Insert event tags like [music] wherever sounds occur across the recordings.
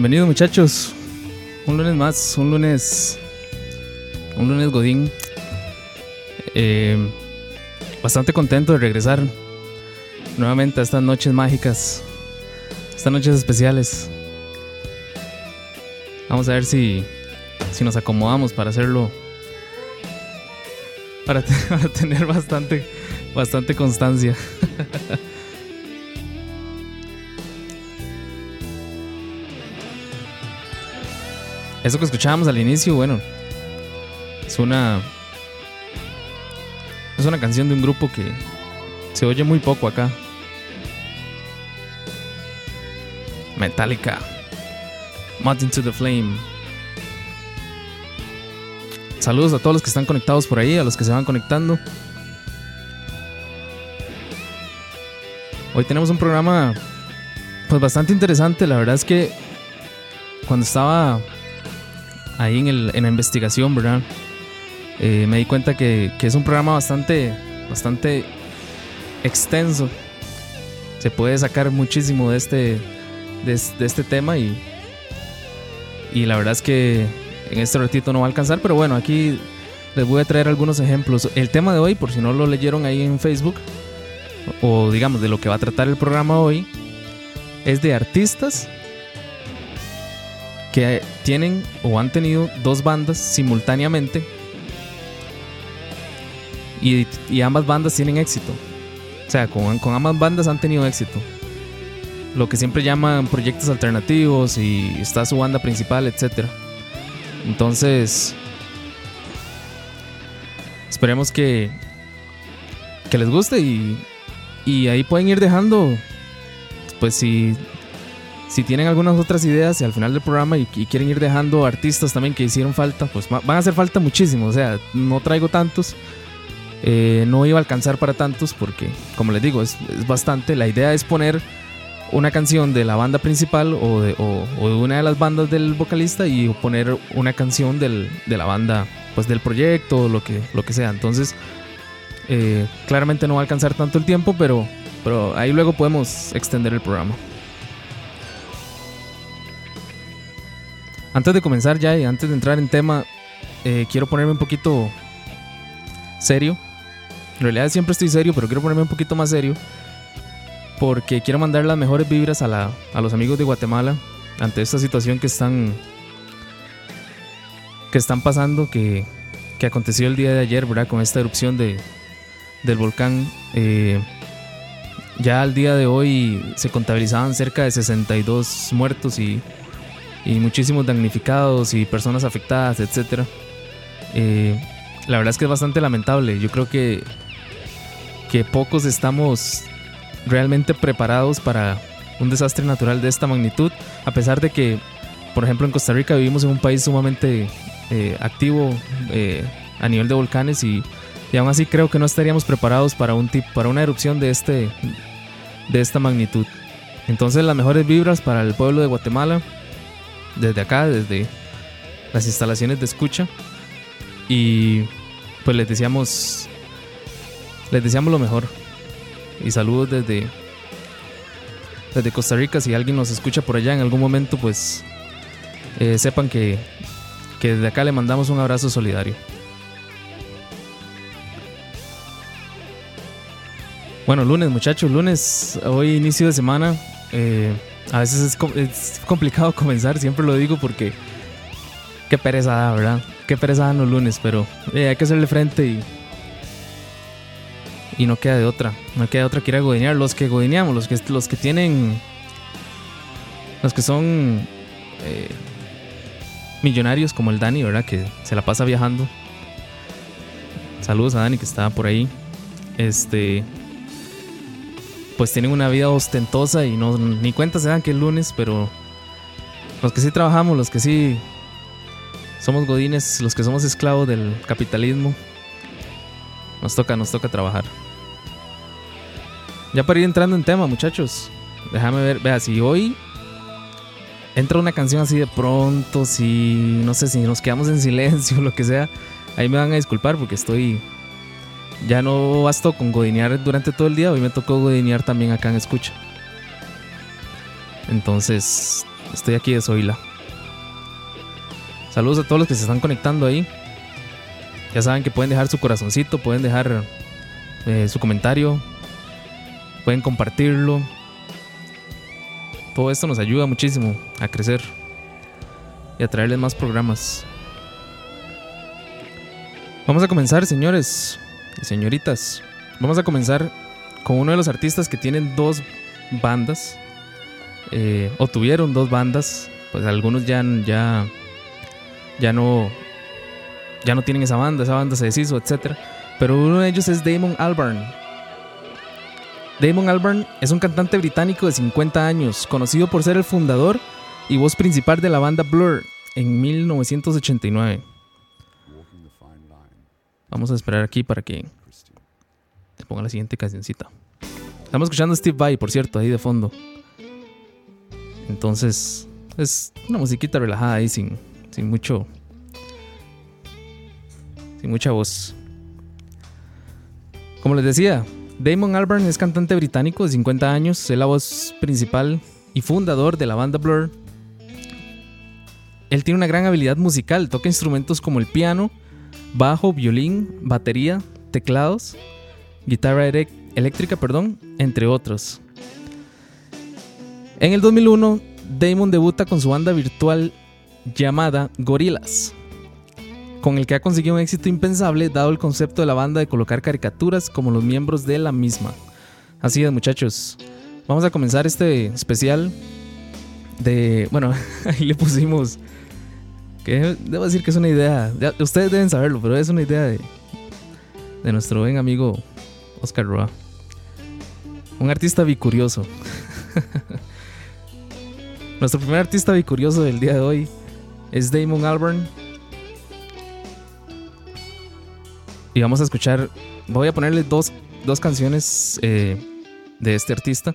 Bienvenidos muchachos. Un lunes más, un lunes. Un lunes Godín. Eh, bastante contento de regresar nuevamente a estas noches mágicas. Estas noches especiales. Vamos a ver si, si nos acomodamos para hacerlo. Para, [laughs] para tener bastante, bastante constancia. [laughs] Eso que escuchábamos al inicio, bueno, es una. Es una canción de un grupo que se oye muy poco acá. Metallica. Moth into the Flame. Saludos a todos los que están conectados por ahí, a los que se van conectando. Hoy tenemos un programa pues bastante interesante. La verdad es que cuando estaba ahí en, el, en la investigación, ¿verdad? Eh, me di cuenta que, que, es un programa bastante, bastante extenso. Se puede sacar muchísimo de este, de, de este tema y, y la verdad es que en este ratito no va a alcanzar, pero bueno, aquí les voy a traer algunos ejemplos. El tema de hoy, por si no lo leyeron ahí en Facebook, o digamos de lo que va a tratar el programa hoy, es de artistas que tienen o han tenido dos bandas simultáneamente y, y ambas bandas tienen éxito. O sea, con, con, ambas bandas han tenido éxito. Lo que siempre llaman proyectos alternativos y está su banda principal, etc. Entonces, esperemos que, que les guste y, y ahí pueden ir dejando, pues si si tienen algunas otras ideas y al final del programa y, quieren ir dejando artistas también que hicieron falta, pues van a hacer falta muchísimo. O sea, no traigo tantos. Eh, no iba a alcanzar para tantos porque, como les digo, es, bastante. La idea es poner una canción de la banda principal o de, o, o una de las bandas del vocalista y poner una canción del, de la banda, pues del proyecto, lo que, lo que sea. Entonces, eh, claramente no va a alcanzar tanto el tiempo, pero, pero ahí luego podemos extender el programa. Antes de comenzar ya y antes de entrar en tema, eh, quiero ponerme un poquito serio. En realidad siempre estoy serio, pero quiero ponerme un poquito más serio. Porque quiero mandar las mejores vibras a, la, a los amigos de Guatemala ante esta situación que están, que están pasando, que, que aconteció el día de ayer, ¿verdad? Con esta erupción de, del volcán. Eh, ya al día de hoy se contabilizaban cerca de 62 muertos y y muchísimos damnificados y personas afectadas, etc. Eh, la verdad es que es bastante lamentable. Yo creo que, que pocos estamos realmente preparados para un desastre natural de esta magnitud, a pesar de que, por ejemplo, en Costa Rica vivimos en un país sumamente eh, activo eh, a nivel de volcanes y, y, aún así creo que no estaríamos preparados para, un tip, para una erupción de, este, de esta magnitud. Entonces las mejores vibras para el pueblo de Guatemala, desde acá, desde las instalaciones de escucha. Y pues les deseamos, les deseamos lo mejor. Y saludos desde, desde Costa Rica. Si alguien nos escucha por allá en algún momento, pues eh, sepan que, que desde acá le mandamos un abrazo solidario. Bueno, lunes muchachos, lunes, hoy inicio de semana. Eh, a veces es, es, complicado [laughs] comenzar, siempre lo digo porque qué pereza da, ¿verdad? Qué pereza los lunes, pero eh, hay que hacerle frente y, y no queda de otra. No queda de otra que ir a godinear. Los que godineamos, los que, los que tienen, los que son eh, millonarios como el Dani, ¿verdad? Que se la pasa viajando. Saludos a Dani que estaba por ahí. Este, pues tienen una vida ostentosa y no ni cuenta se dan que es lunes, pero los que sí trabajamos, los que sí somos godines, los que somos esclavos del capitalismo, nos toca, nos toca trabajar. Ya para ir entrando en tema, muchachos, déjame ver, vea, si hoy entra una canción así de pronto, si no sé si nos quedamos en silencio [laughs] lo que sea, ahí me van a disculpar porque estoy ya no bastó con godinear durante todo el día, hoy me tocó godinear también acá en escucha. Entonces, Estoy aquí de Zoila. Saludos a todos los que se están conectando ahí. Ya saben que pueden dejar su corazoncito, pueden dejar eh, su comentario, pueden compartirlo. Todo esto nos ayuda muchísimo a crecer y a traerles más programas. Vamos a comenzar, señores señoritas. Vamos a comenzar con uno de los artistas que tienen dos bandas. Eh, o tuvieron dos bandas. Pues algunos ya, ya, ya no. Ya no tienen esa banda, esa banda se deshizo, etc. Pero uno de ellos es Damon Albarn. Damon Albarn es un cantante británico de 50 años, conocido por ser el fundador y voz principal de la banda Blur en 1989. Vamos a esperar aquí para que te ponga la siguiente cancioncita. Estamos escuchando a Steve Vai, por cierto, ahí de fondo. Entonces, es una musiquita relajada ahí, sin, sin mucho. Sin mucha voz. Como les decía, Damon Albarn es cantante británico de 50 años, es la voz principal y fundador de la banda Blur. Él tiene una gran habilidad musical, toca instrumentos como el piano, bajo, violín, batería, teclados, guitarra eléctrica, perdón, entre otros. En el 2001, Damon debuta con su banda virtual llamada Gorillaz, con el que ha conseguido un éxito impensable dado el concepto de la banda de colocar caricaturas como los miembros de la misma. Así es, muchachos. Vamos a comenzar este especial de... Bueno, [laughs] ahí le pusimos debo decir que es una idea, ustedes deben saberlo, pero es una idea de, de nuestro buen amigo Oscar Roa. Un artista bicurioso. [laughs] nuestro primer artista bicurioso del día de hoy es Damon Albarn. Y vamos a escuchar, voy a ponerle dos, dos canciones eh, de este artista.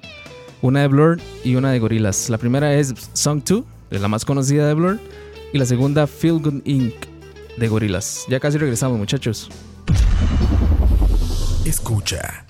Una de Blur y una de Gorillaz. La primera es Song 2, es la más conocida de Blur y la segunda Feel Good Inc. de Gorilas. Ya casi regresamos, muchachos. Escucha.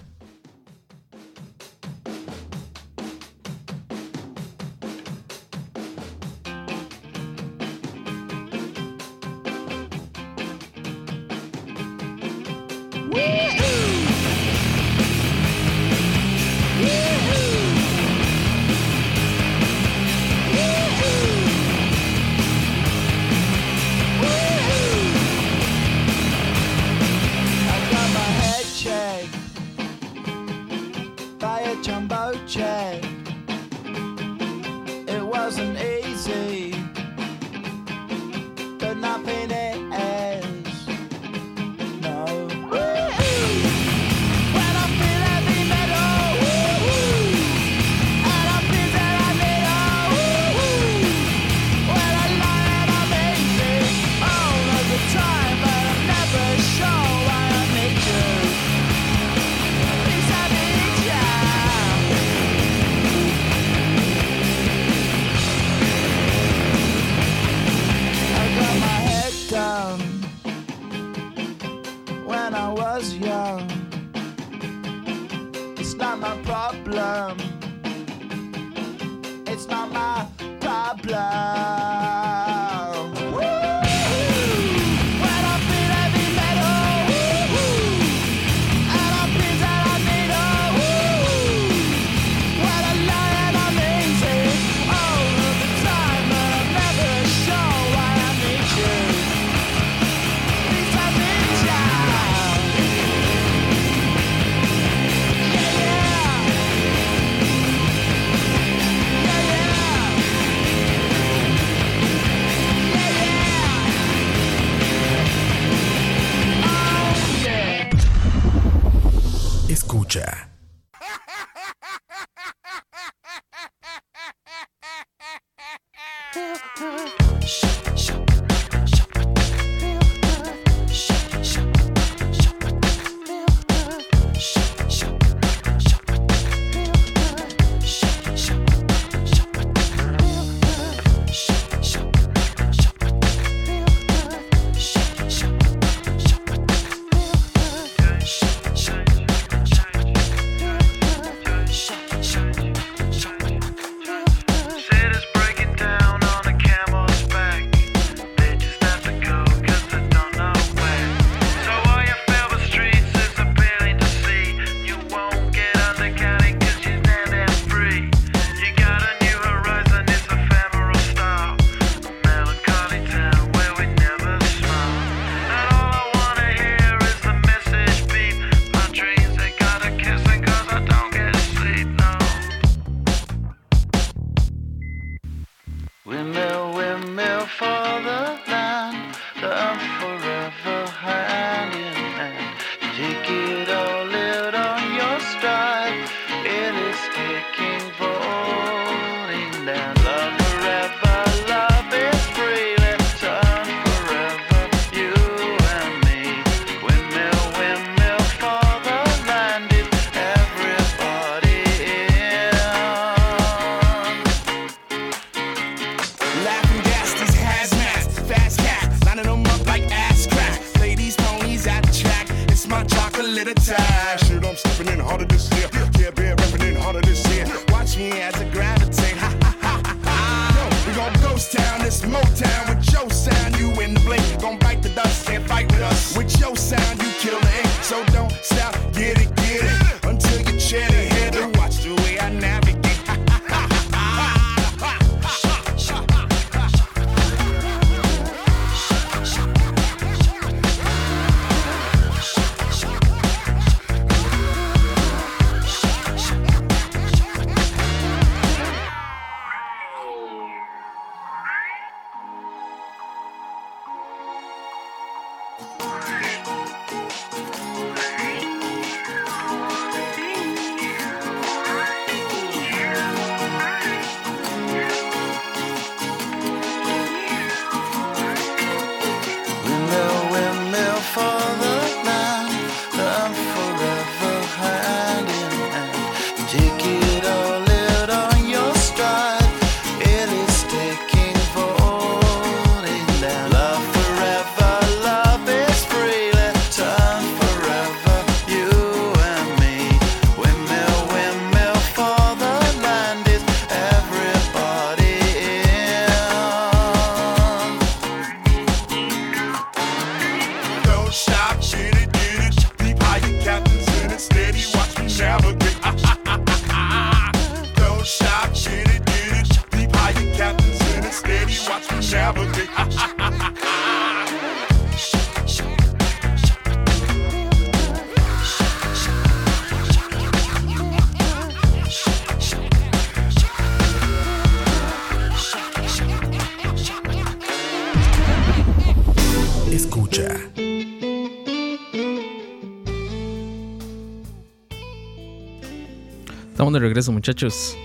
De regreso, muchachos.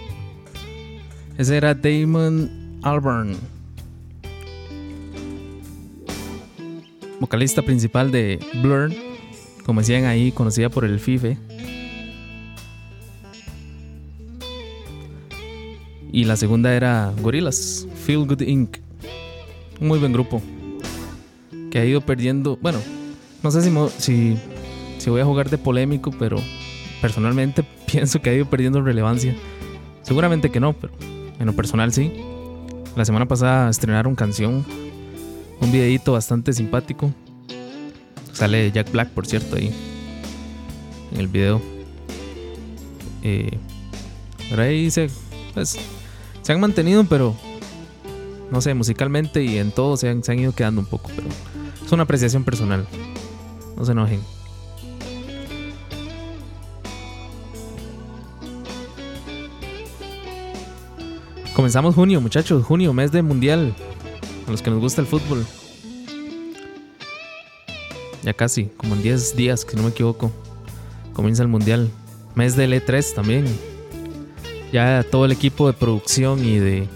Ese era Damon Albarn, vocalista principal de Blur, como decían ahí, conocida por el FIFE. Y la segunda era Gorillaz, Feel Good Inc. Un muy buen grupo que ha ido perdiendo. Bueno, no sé si, si voy a jugar de polémico, pero personalmente pienso que ha ido perdiendo relevancia. Seguramente que no, pero en lo personal sí. La semana pasada estrenaron canción, un videíto bastante simpático. Sale Jack Black, por cierto, ahí en el video. Eh, pero ahí se, pues, se han mantenido, pero no sé, musicalmente y en todo se han, se han ido quedando un poco. Pero es una apreciación personal. No se enojen. Comenzamos junio, muchachos. Junio, mes de mundial. A los que nos gusta el fútbol. Ya casi, como en 10 días, que no me equivoco. Comienza el mundial. Mes del E3 también. Ya todo el equipo de producción y de.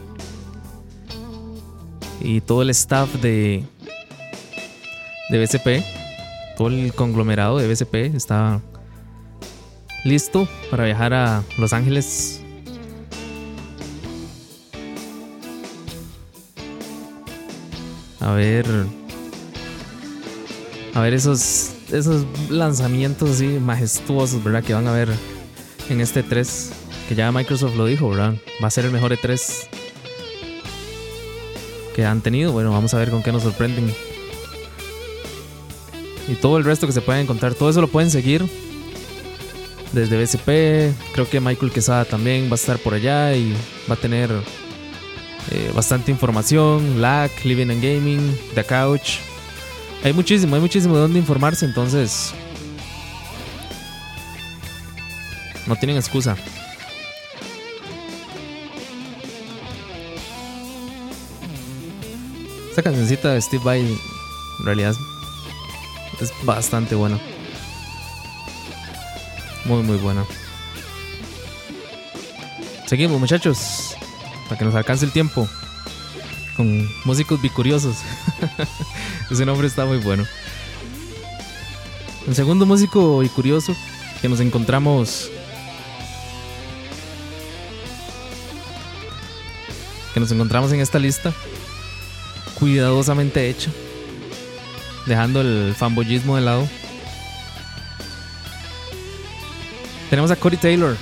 Y todo el staff de. De BCP. Todo el conglomerado de BCP está listo para viajar a Los Ángeles A ver. A ver esos. Esos lanzamientos así majestuosos, ¿verdad? Que van a ver en este 3. Que ya Microsoft lo dijo, ¿verdad? Va a ser el mejor E3 que han tenido. Bueno, vamos a ver con qué nos sorprenden. Y todo el resto que se pueden encontrar. Todo eso lo pueden seguir. Desde BCP. Creo que Michael Quesada también va a estar por allá. Y va a tener eh, bastante información, lag, living and gaming, the couch. Hay muchísimo, hay muchísimo de dónde informarse, entonces no tienen excusa. Esta cancioncita de Steve Vai en realidad es bastante buena. Muy, muy buena. Seguimos, muchachos que nos alcance el tiempo. Con músicos bicuriosos. [laughs] Ese nombre está muy bueno. El segundo músico bicurioso que nos encontramos. Que nos encontramos en esta lista. Cuidadosamente hecha. Dejando el fanboyismo de lado. Tenemos a Cory Taylor.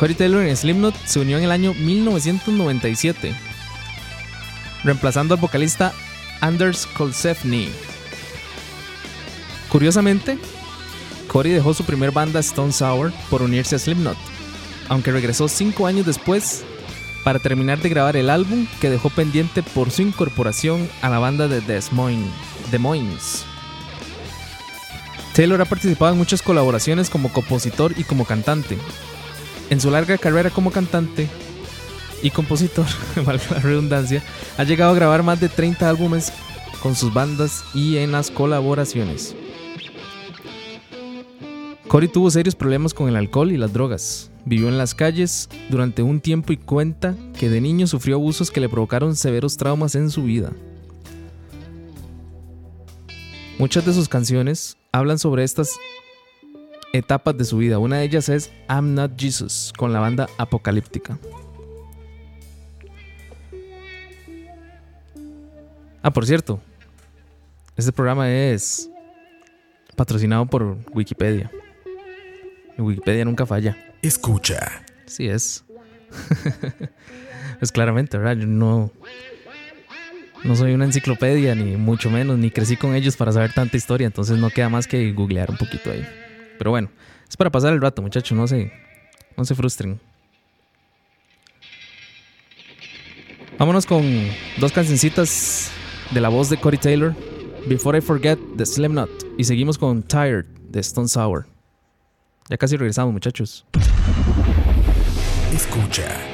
Cory Taylor en Slipknot se unió en el año 1997, reemplazando al vocalista Anders Kolsefny. Curiosamente, Cory dejó su primer banda Stone Sour por unirse a Slipknot, aunque regresó cinco años después para terminar de grabar el álbum que dejó pendiente por su incorporación a la banda de Des Moines. Des Moines. Taylor ha participado en muchas colaboraciones como compositor y como cantante. En su larga carrera como cantante y compositor, [laughs] valga la redundancia, ha llegado a grabar más de 30 álbumes con sus bandas y en las colaboraciones. Cory tuvo serios problemas con el alcohol y las drogas. Vivió en las calles durante un tiempo y cuenta que de niño sufrió abusos que le provocaron severos traumas en su vida. Muchas de sus canciones hablan sobre estas etapas de su vida. Una de ellas es I'm Not Jesus con la banda Apocalíptica. Ah, por cierto, este programa es patrocinado por Wikipedia. Wikipedia nunca falla. Escucha. Sí es. [laughs] pues claramente, ¿verdad? Yo no, no soy una enciclopedia, ni mucho menos, ni crecí con ellos para saber tanta historia, entonces no queda más que googlear un poquito ahí. Pero bueno, es para pasar el rato, muchachos, no se, no se frustren. Vámonos con dos cancioncitas de la voz de Cory Taylor, Before I Forget de Slipknot, y seguimos con Tired de Stone Sour. Ya casi regresamos, muchachos. Escucha.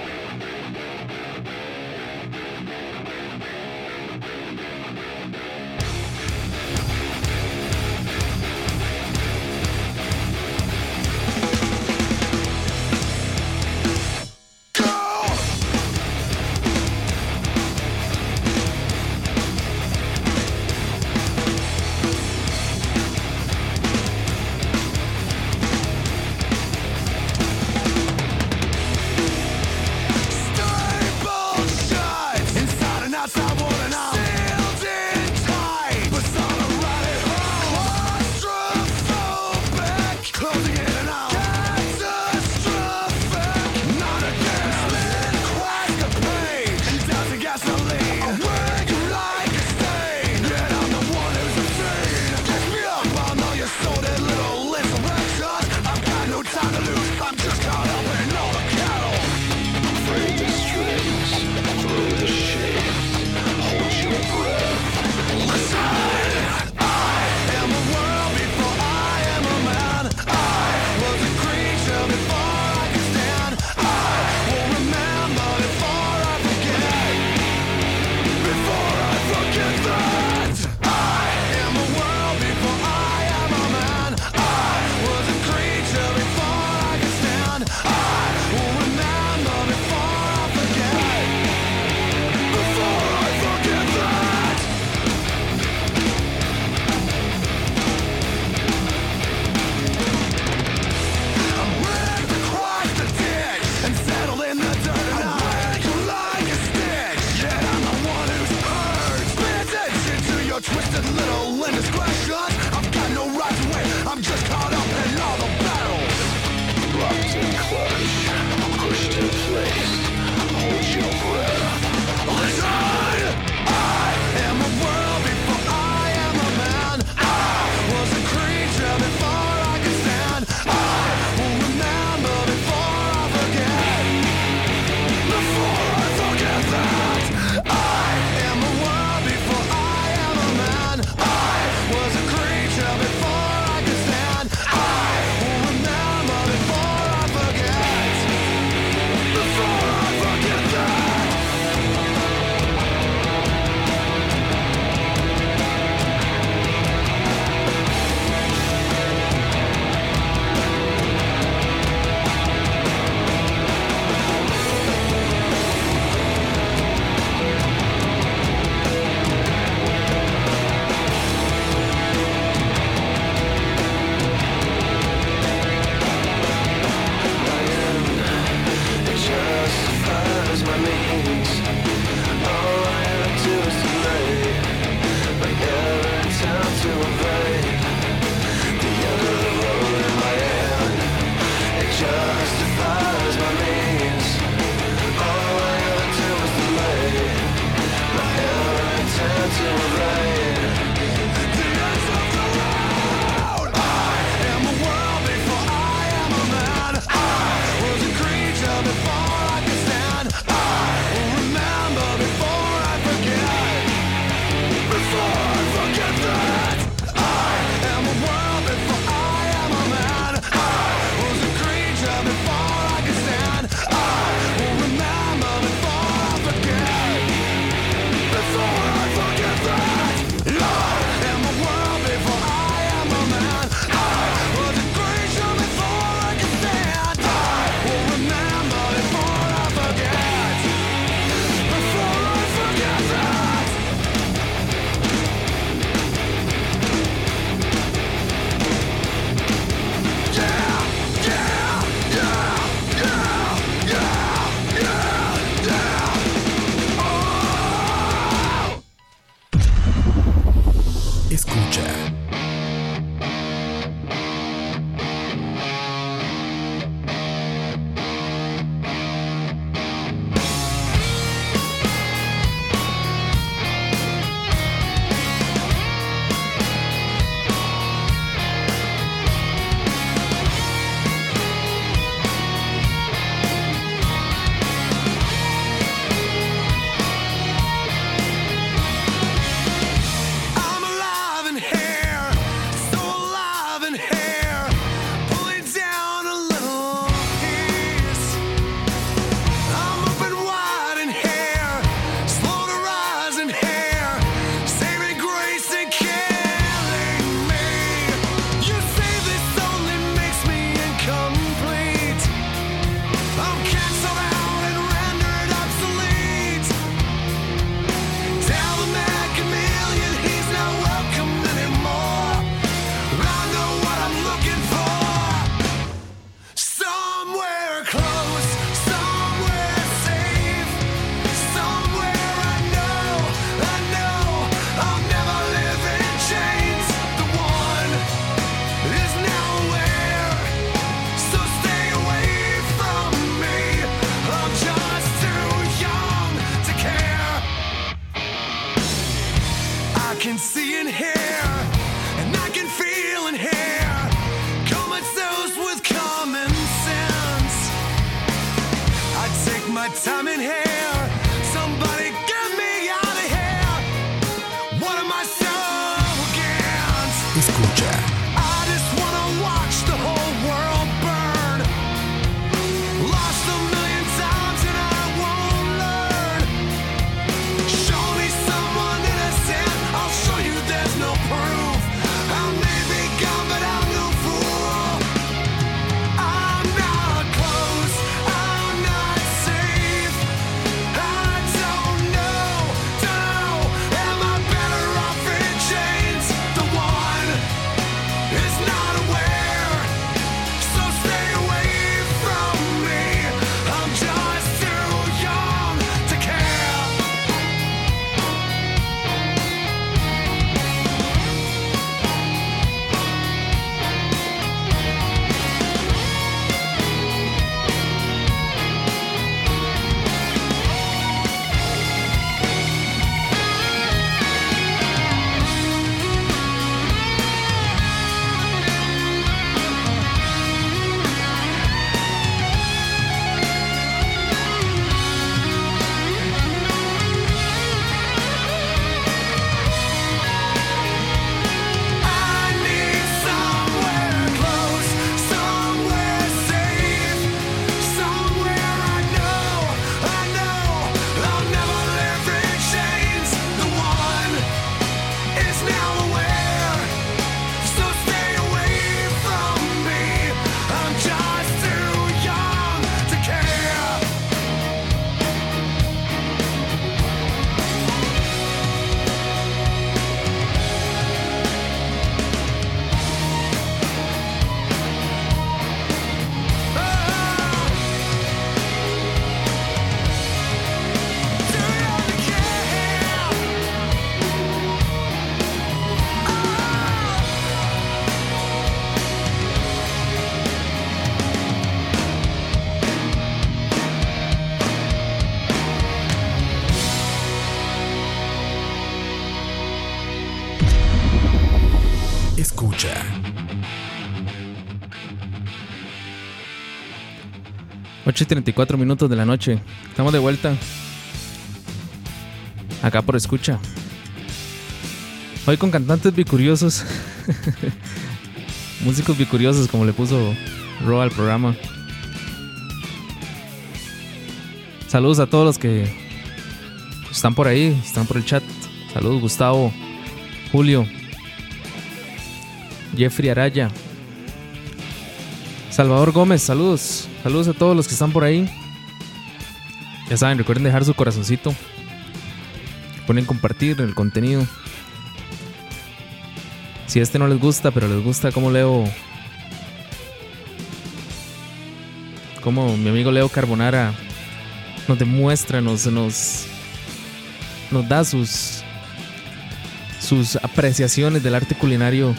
8 y 34 minutos de la noche. Estamos de vuelta. Acá por escucha. Hoy con cantantes bicuriosos. [laughs] Músicos bicuriosos, como le puso Ro al programa. Saludos a todos los que están por ahí, están por el chat. Saludos Gustavo, Julio, Jeffrey Araya, Salvador Gómez, saludos. Saludos a todos los que están por ahí. Ya saben, recuerden dejar su corazoncito. Ponen compartir el contenido. Si este no les gusta, pero les gusta cómo leo. Como mi amigo Leo Carbonara nos demuestra, nos, nos, nos da sus, sus apreciaciones del arte culinario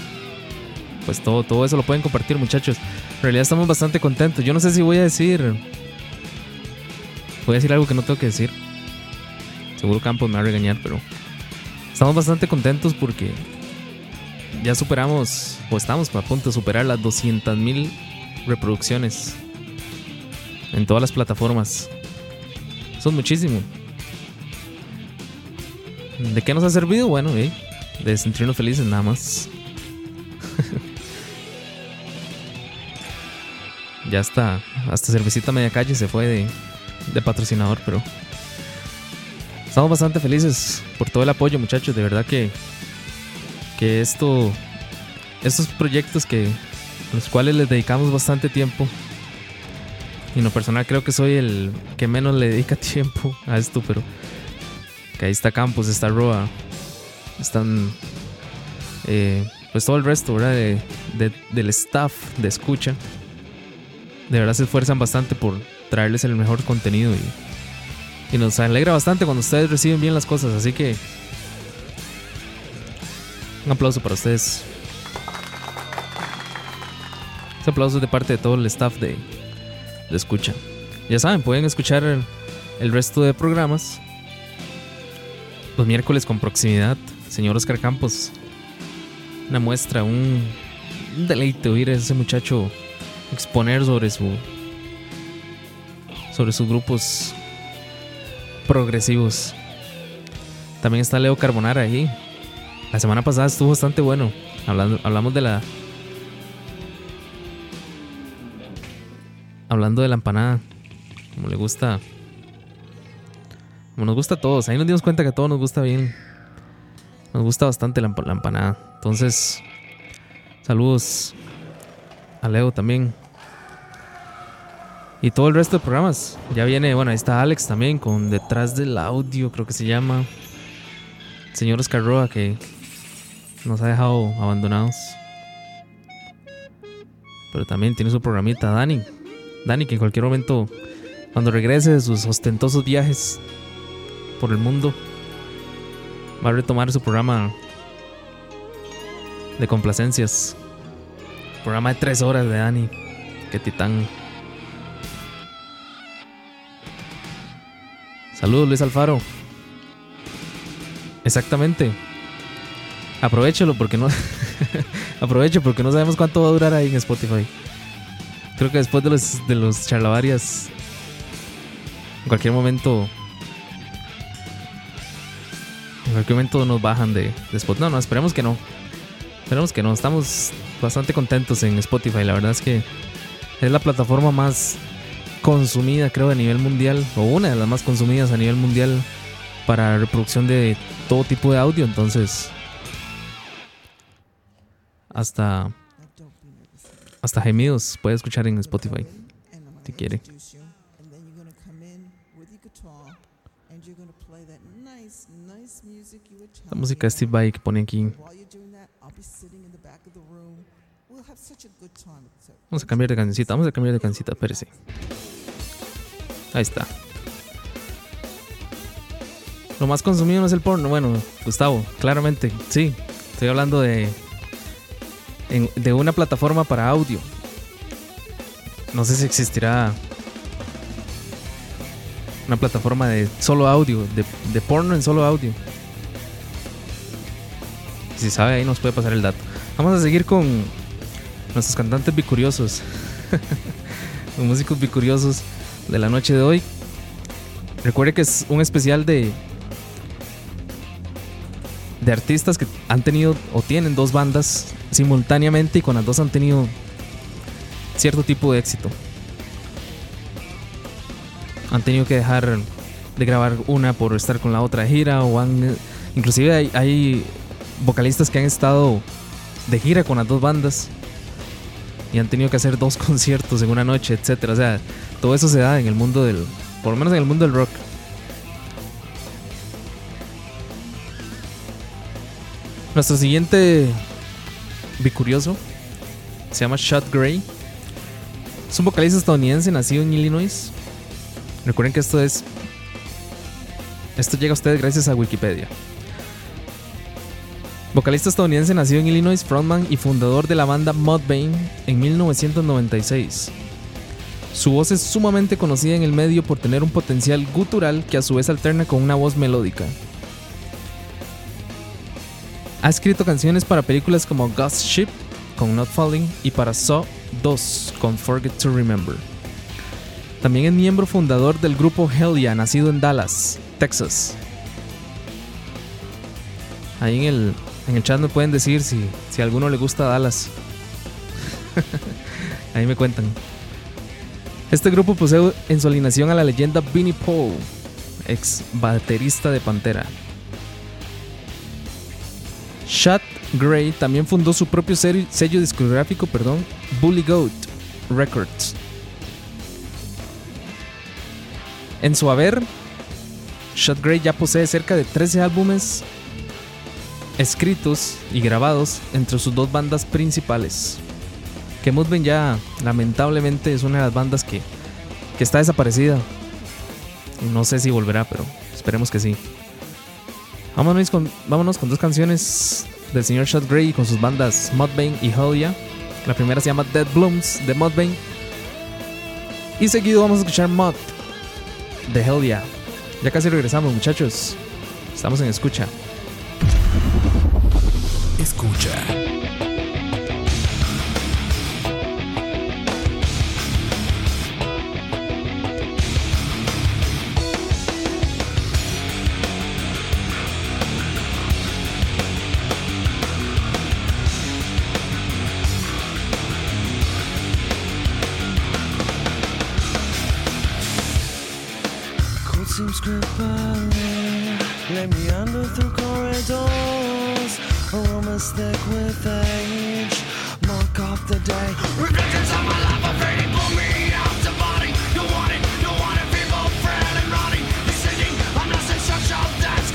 pues todo, todo eso lo pueden compartir, muchachos. En realidad estamos bastante contentos. Yo no sé si voy a decir. Voy a decir algo que no tengo que decir. Seguro Campos me va a regañar, pero. Estamos bastante contentos porque. Ya superamos, o estamos a punto de superar las 200.000 reproducciones. En todas las plataformas. Es muchísimo. ¿De qué nos ha servido? Bueno, de sentirnos felices nada más. Ya está, hasta Cervecita Media Calle se fue de, patrocinador, pero estamos bastante felices por todo el apoyo, muchachos. De verdad que, que esto, estos proyectos que los cuales les dedicamos bastante tiempo. Y en lo personal creo que soy el que menos le dedica [laughs] tiempo a esto, pero que ahí está Campos, está Roa, están eh, pues todo el resto, ¿verdad? De- de- del staff de escucha de verdad se esfuerzan bastante por traerles el mejor contenido y, y nos alegra bastante cuando ustedes reciben bien las cosas. Así que un aplauso para ustedes. Ese aplauso de parte de todo el staff de, de escucha. Ya saben, pueden escuchar el, el resto de programas los miércoles con proximidad. Señor Oscar Campos, una muestra, un deleite oír a ese muchacho exponer sobre su sobre sus grupos progresivos. También está Leo Carbonara ahí. La semana pasada estuvo bastante bueno. Hablando, hablamos de la. Hablando de la empanada. Como le gusta. Como nos gusta a todos. Ahí nos dimos cuenta que a todos nos gusta bien. Nos gusta bastante la, emp- la empanada. Entonces. Saludos. A Leo también. Y todo el resto de programas. Ya viene, bueno, ahí está Alex también con Detrás del Audio, creo que se llama. Señor Oscar Roa que nos ha dejado abandonados. Pero también tiene su programita, Dani. Dani, que en cualquier momento, cuando regrese de sus ostentosos viajes por el mundo, va a retomar su programa de complacencias. Programa de tres horas de Dani. Qué titán. Saludos, Luis Alfaro. Exactamente. Aprovechalo porque no. [laughs] Aprovecho porque no sabemos cuánto va a durar ahí en Spotify. Creo que después de los, de los charlavarias. En cualquier momento. En cualquier momento nos bajan de, de Spotify. No, no, esperemos que no. Esperemos que no. Estamos bastante contentos en Spotify. La verdad es que es la plataforma más consumida, creo, a nivel mundial. O una de las más consumidas a nivel mundial para reproducción de todo tipo de audio. Entonces, hasta hasta gemidos puede escuchar en Spotify si quiere. La música de Steve Vai que pone aquí. Vamos a cambiar de cancioncita, vamos a cambiar de cancioncita, espérese. Ahí está. Lo más consumido no es el porno. Bueno, Gustavo, claramente, sí. Estoy hablando de. de una plataforma para audio. No sé si existirá. Una plataforma de solo audio, de, de porno en solo audio. Si sabe, ahí nos puede pasar el dato. Vamos a seguir con nuestros cantantes bicuriosos. [laughs] Los músicos bicuriosos de la noche de hoy. Recuerde que es un especial de de artistas que han tenido o tienen dos bandas simultáneamente y con las dos han tenido cierto tipo de éxito. Han tenido que dejar de grabar una por estar con la otra gira o han inclusive hay vocalistas que han estado de gira con las dos bandas y han tenido que hacer dos [laughs] conciertos en una noche, etcétera. O sea, todo eso se da en el mundo del, por lo menos en el mundo del rock. Nuestro siguiente bicurioso se llama Shot Gray. Es un vocalista estadounidense nacido en Illinois. Recuerden que esto es. Esto llega a ustedes gracias a Wikipedia. Vocalista estadounidense nacido en Illinois, frontman y fundador de la banda Mudvayne en 1996. Su voz es sumamente conocida en el medio por tener un potencial gutural que a su vez alterna con una voz melódica. Ha escrito canciones para películas como Ghost Ship con Not Falling y para Saw 2 con Forget to Remember. También es miembro fundador del grupo Hell nacido en Dallas, Texas. Ahí en el, en el chat me pueden decir si, si a alguno le gusta Dallas. [laughs] Ahí me cuentan. Este grupo posee en su alineación a la leyenda Vinnie Paul, ex baterista de Pantera. Shot Gray también fundó su propio sello, discográfico, perdón, Bully Goat Records. En su haber, Shot Gray ya posee cerca de 13 álbumes escritos y grabados entre sus dos bandas principales. Que Mudvayne ya lamentablemente es una de las bandas que, que está desaparecida. No sé si volverá, pero esperemos que sí. Vámonos con, vámonos con dos canciones del señor Shot Gray con sus bandas Mudvayne y Hellia. La primera se llama Dead Blooms de Mudvayne. Y seguido vamos a escuchar Mud de Hellia. Ya casi regresamos, muchachos. Estamos en escucha. escucha. Cold seems creeping, Let me under through corridor. Aromas thick with age. Mark off the day. Reflections of my life are fading, pull me out the body. People frail and rotting. Descending, I'm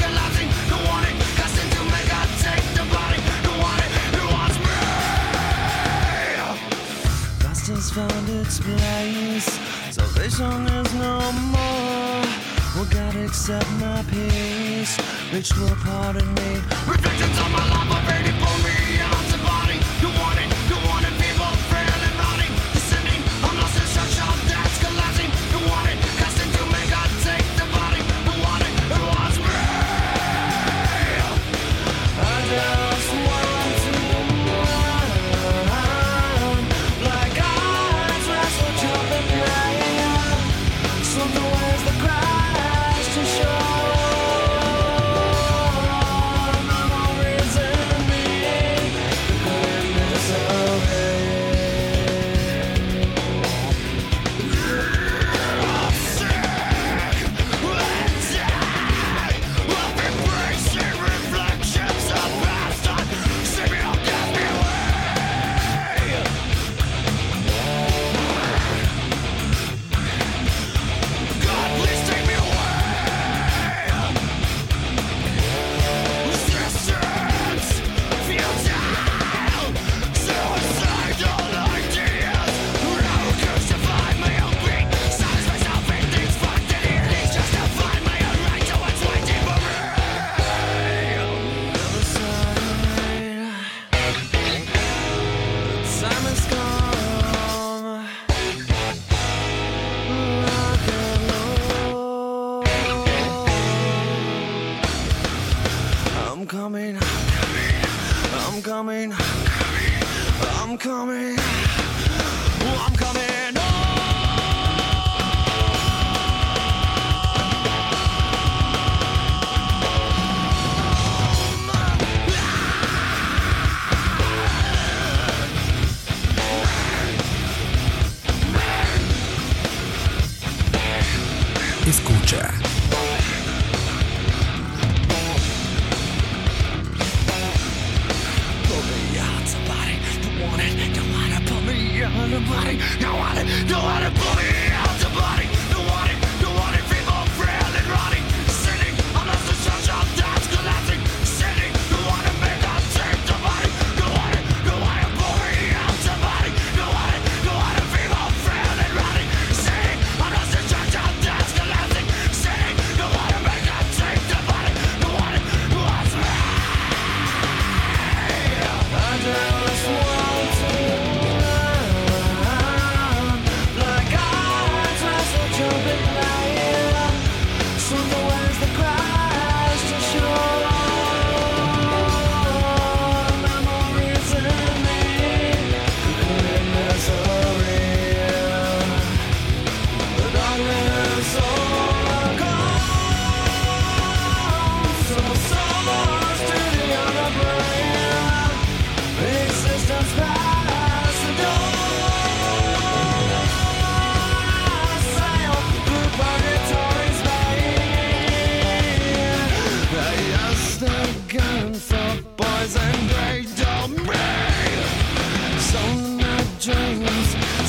collapsing. To make take the body. Me. Has found its place. Salvation is no more. Well, gotta accept my peace. Ritual, pardon me. Reflections on my life. Coming, I'm coming,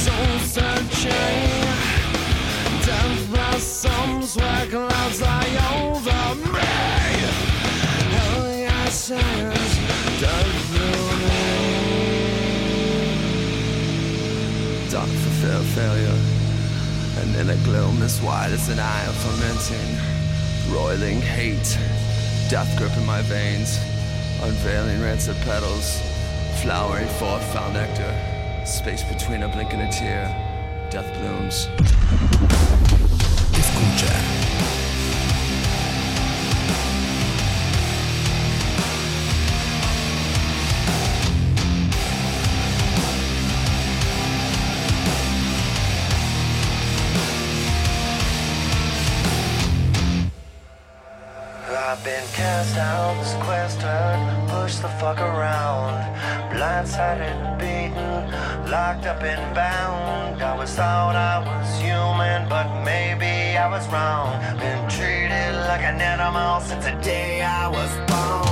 soul searching. Death blossoms where clouds lie over me. Hell yeah, says, death Dark for fear of failure, and in a gloom as wide as an eye fermenting, roiling hate, death gripping my veins, unveiling rancid petals, flowering forth foul nectar, space between a blink and a tear, death blooms. Escucha. I've been cast out, this quest turned, push the fuck around. Blindsided and beaten, locked up and bound. I was thought I was human, but maybe I was wrong. Been treated like an animal since the day I was born.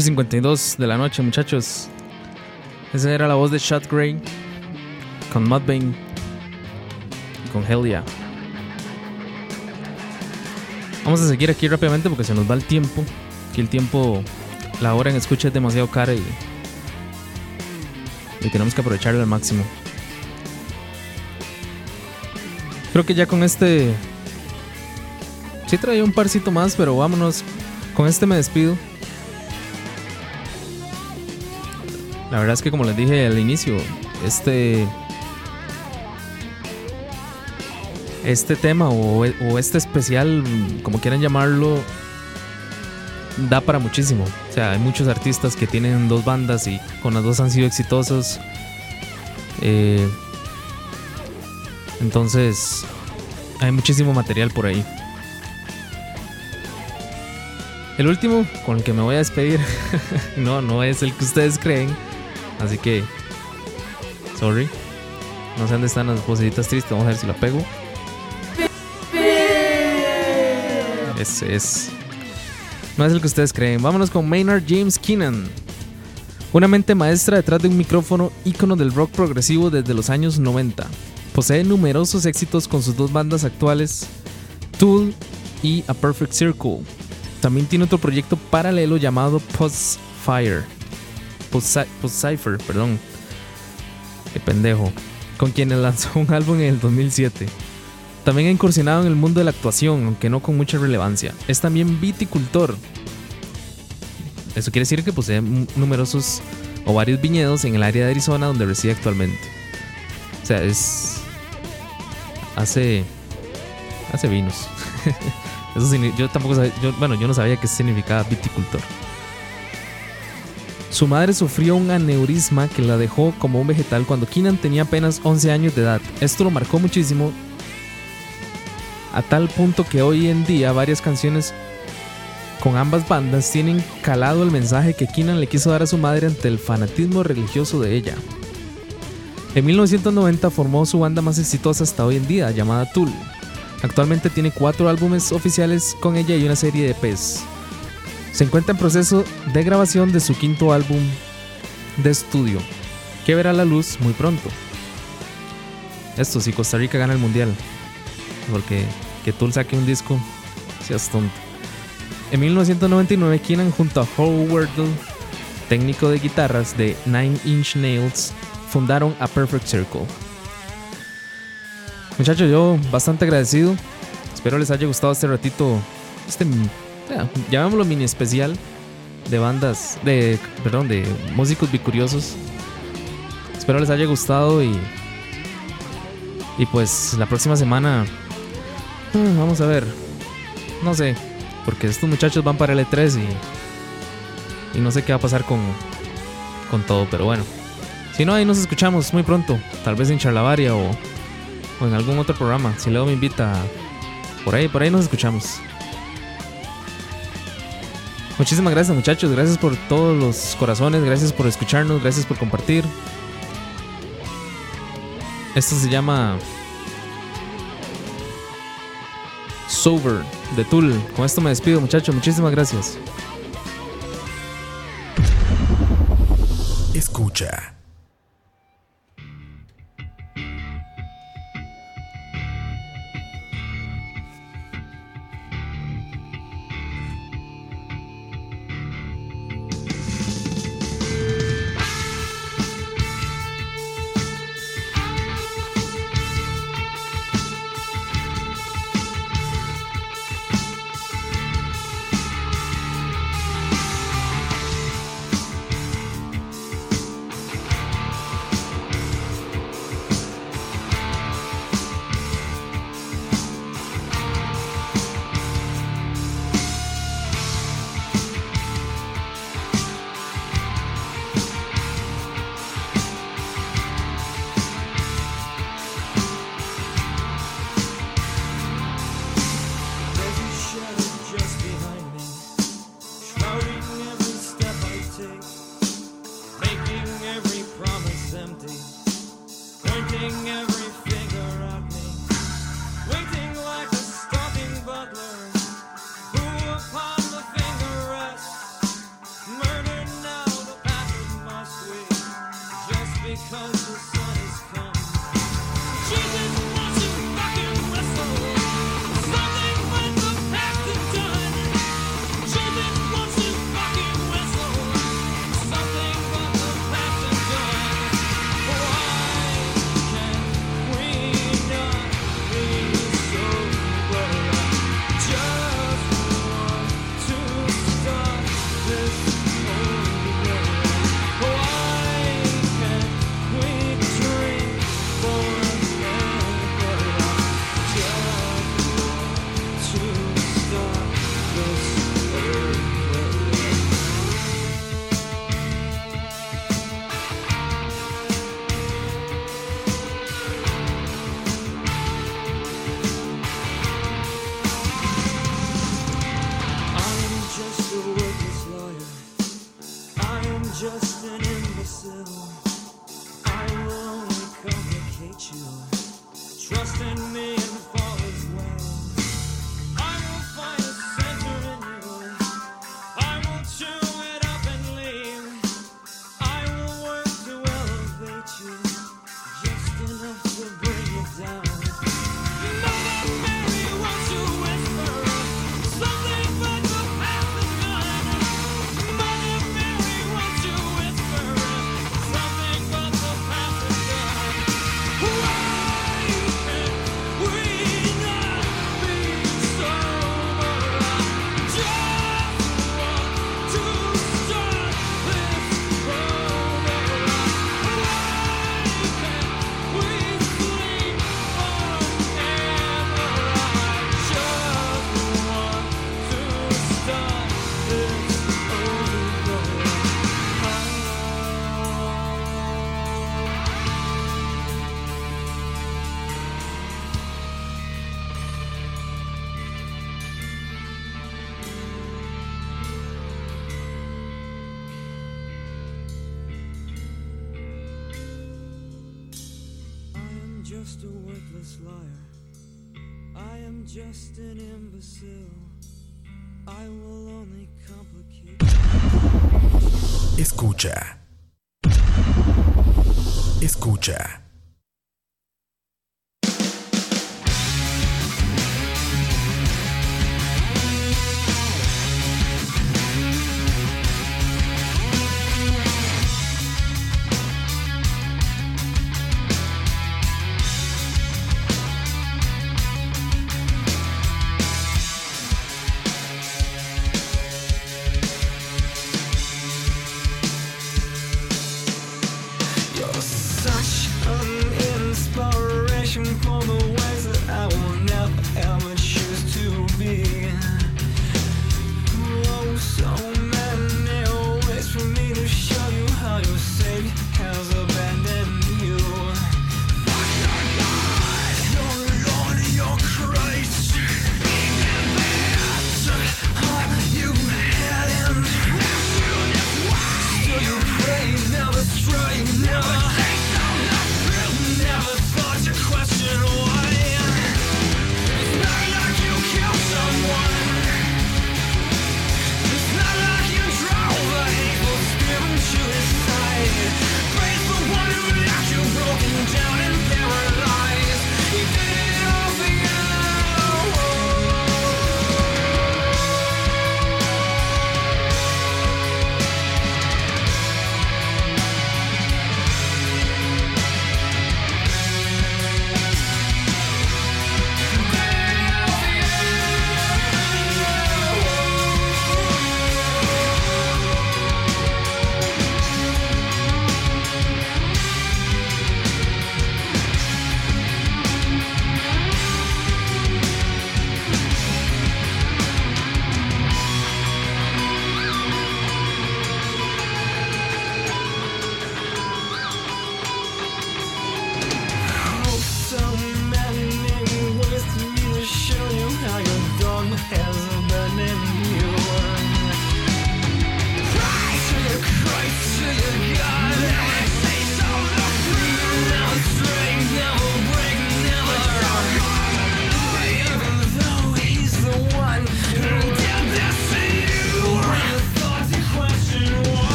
8.52 de la noche, muchachos. Esa era la voz de Shot Grey con Mudbane y con Helia. Vamos a seguir aquí rápidamente porque se nos va el tiempo. Que el tiempo, la hora en escucha es demasiado cara y, tenemos que aprovecharla al máximo. Creo que ya con este. Sí, traía un parcito más, pero vámonos. Con este me despido. La verdad es que como les dije al inicio, este este tema o, este especial, como quieran llamarlo, da para muchísimo. O sea, hay muchos artistas que tienen dos bandas y con las dos han sido exitosos. Eh, entonces, hay muchísimo material por ahí. El último con el que me voy a despedir, [laughs] no, no es el que ustedes creen Así que, sorry. No sé dónde están las vocecitas tristes. Vamos a ver si la pego. Ese es. No es el que ustedes creen. Vámonos con Maynard James Keenan. Una mente maestra detrás de un micrófono ícono del rock progresivo desde los años 90. Posee numerosos éxitos con sus dos bandas actuales, Tool y A Perfect Circle. También tiene otro proyecto paralelo llamado Post Fire. Post Cypher, perdón. Qué pendejo. Con quienes lanzó un álbum en el 2007. También ha incursionado en el mundo de la actuación, aunque no con mucha relevancia. Es también viticultor. Eso quiere decir que posee numerosos o varios viñedos en el área de Arizona donde reside actualmente. O sea, es. Hace. Hace vinos. [laughs] Eso yo tampoco sabía. bueno, yo no sabía qué significaba viticultor. Su madre sufrió un aneurisma que la dejó como un vegetal cuando Keenan tenía apenas 11 años de edad. Esto lo marcó muchísimo a tal punto que hoy en día varias canciones con ambas bandas tienen calado el mensaje que Keenan le quiso dar a su madre ante el fanatismo religioso de ella. En 1990 formó su banda más exitosa hasta hoy en día, llamada Tool. Actualmente tiene cuatro álbumes oficiales con ella y una serie de EPs. Se encuentra en proceso de grabación de su quinto álbum de estudio, que verá la luz muy pronto. Esto si Costa Rica gana el mundial porque que Tool saque un disco, seas tonto. En 1999, Keenan junto a Howard, técnico de guitarras de Nine Inch Nails, fundaron A Perfect Circle. Muchachos, yo bastante agradecido. Espero les haya gustado este ratito, este, llamémoslo mini especial de bandas, de, perdón, de músicos bicuriosos. Espero les haya gustado y, y pues la próxima semana Mm, vamos a ver. No sé. Porque estos muchachos van para el E3 y. Y no sé qué va a pasar con. Con todo, pero bueno. Si no, ahí nos escuchamos muy pronto. Tal vez en Charlavaria o. O en algún otro programa. Si luego me invita. Por ahí, por ahí nos escuchamos. Muchísimas gracias muchachos, gracias por todos los corazones, gracias por escucharnos, gracias por compartir. Esto se llama Sober de Tool. Con esto me despido, muchachos. Muchísimas gracias. Escucha.